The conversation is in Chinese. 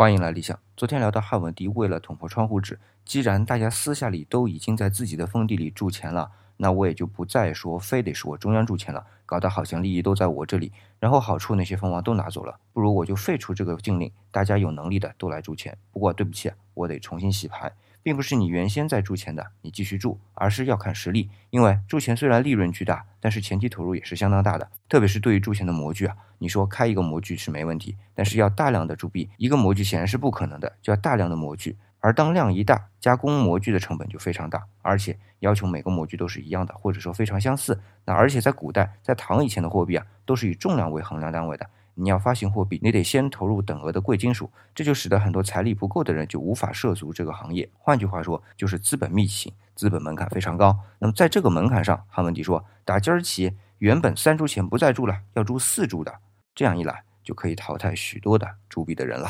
欢迎来理想。昨天聊到汉文帝为了捅破窗户纸，既然大家私下里都已经在自己的封地里铸钱了，那我也就不再说非得是我中央铸钱了，搞得好像利益都在我这里，然后好处那些蜂王都拿走了，不如我就废除这个禁令，大家有能力的都来铸钱。不过对不起，我得重新洗牌。并不是你原先在铸钱的，你继续铸，而是要看实力。因为铸钱虽然利润巨大，但是前期投入也是相当大的。特别是对于铸钱的模具啊，你说开一个模具是没问题，但是要大量的铸币，一个模具显然是不可能的，就要大量的模具。而当量一大，加工模具的成本就非常大，而且要求每个模具都是一样的，或者说非常相似。那而且在古代，在唐以前的货币啊，都是以重量为衡量单位的。你要发行货币，你得先投入等额的贵金属，这就使得很多财力不够的人就无法涉足这个行业。换句话说，就是资本密集型，资本门槛非常高。那么在这个门槛上，汉文帝说，打今儿起，原本三铢钱不再铸了，要铸四铢的，这样一来就可以淘汰许多的铸币的人了。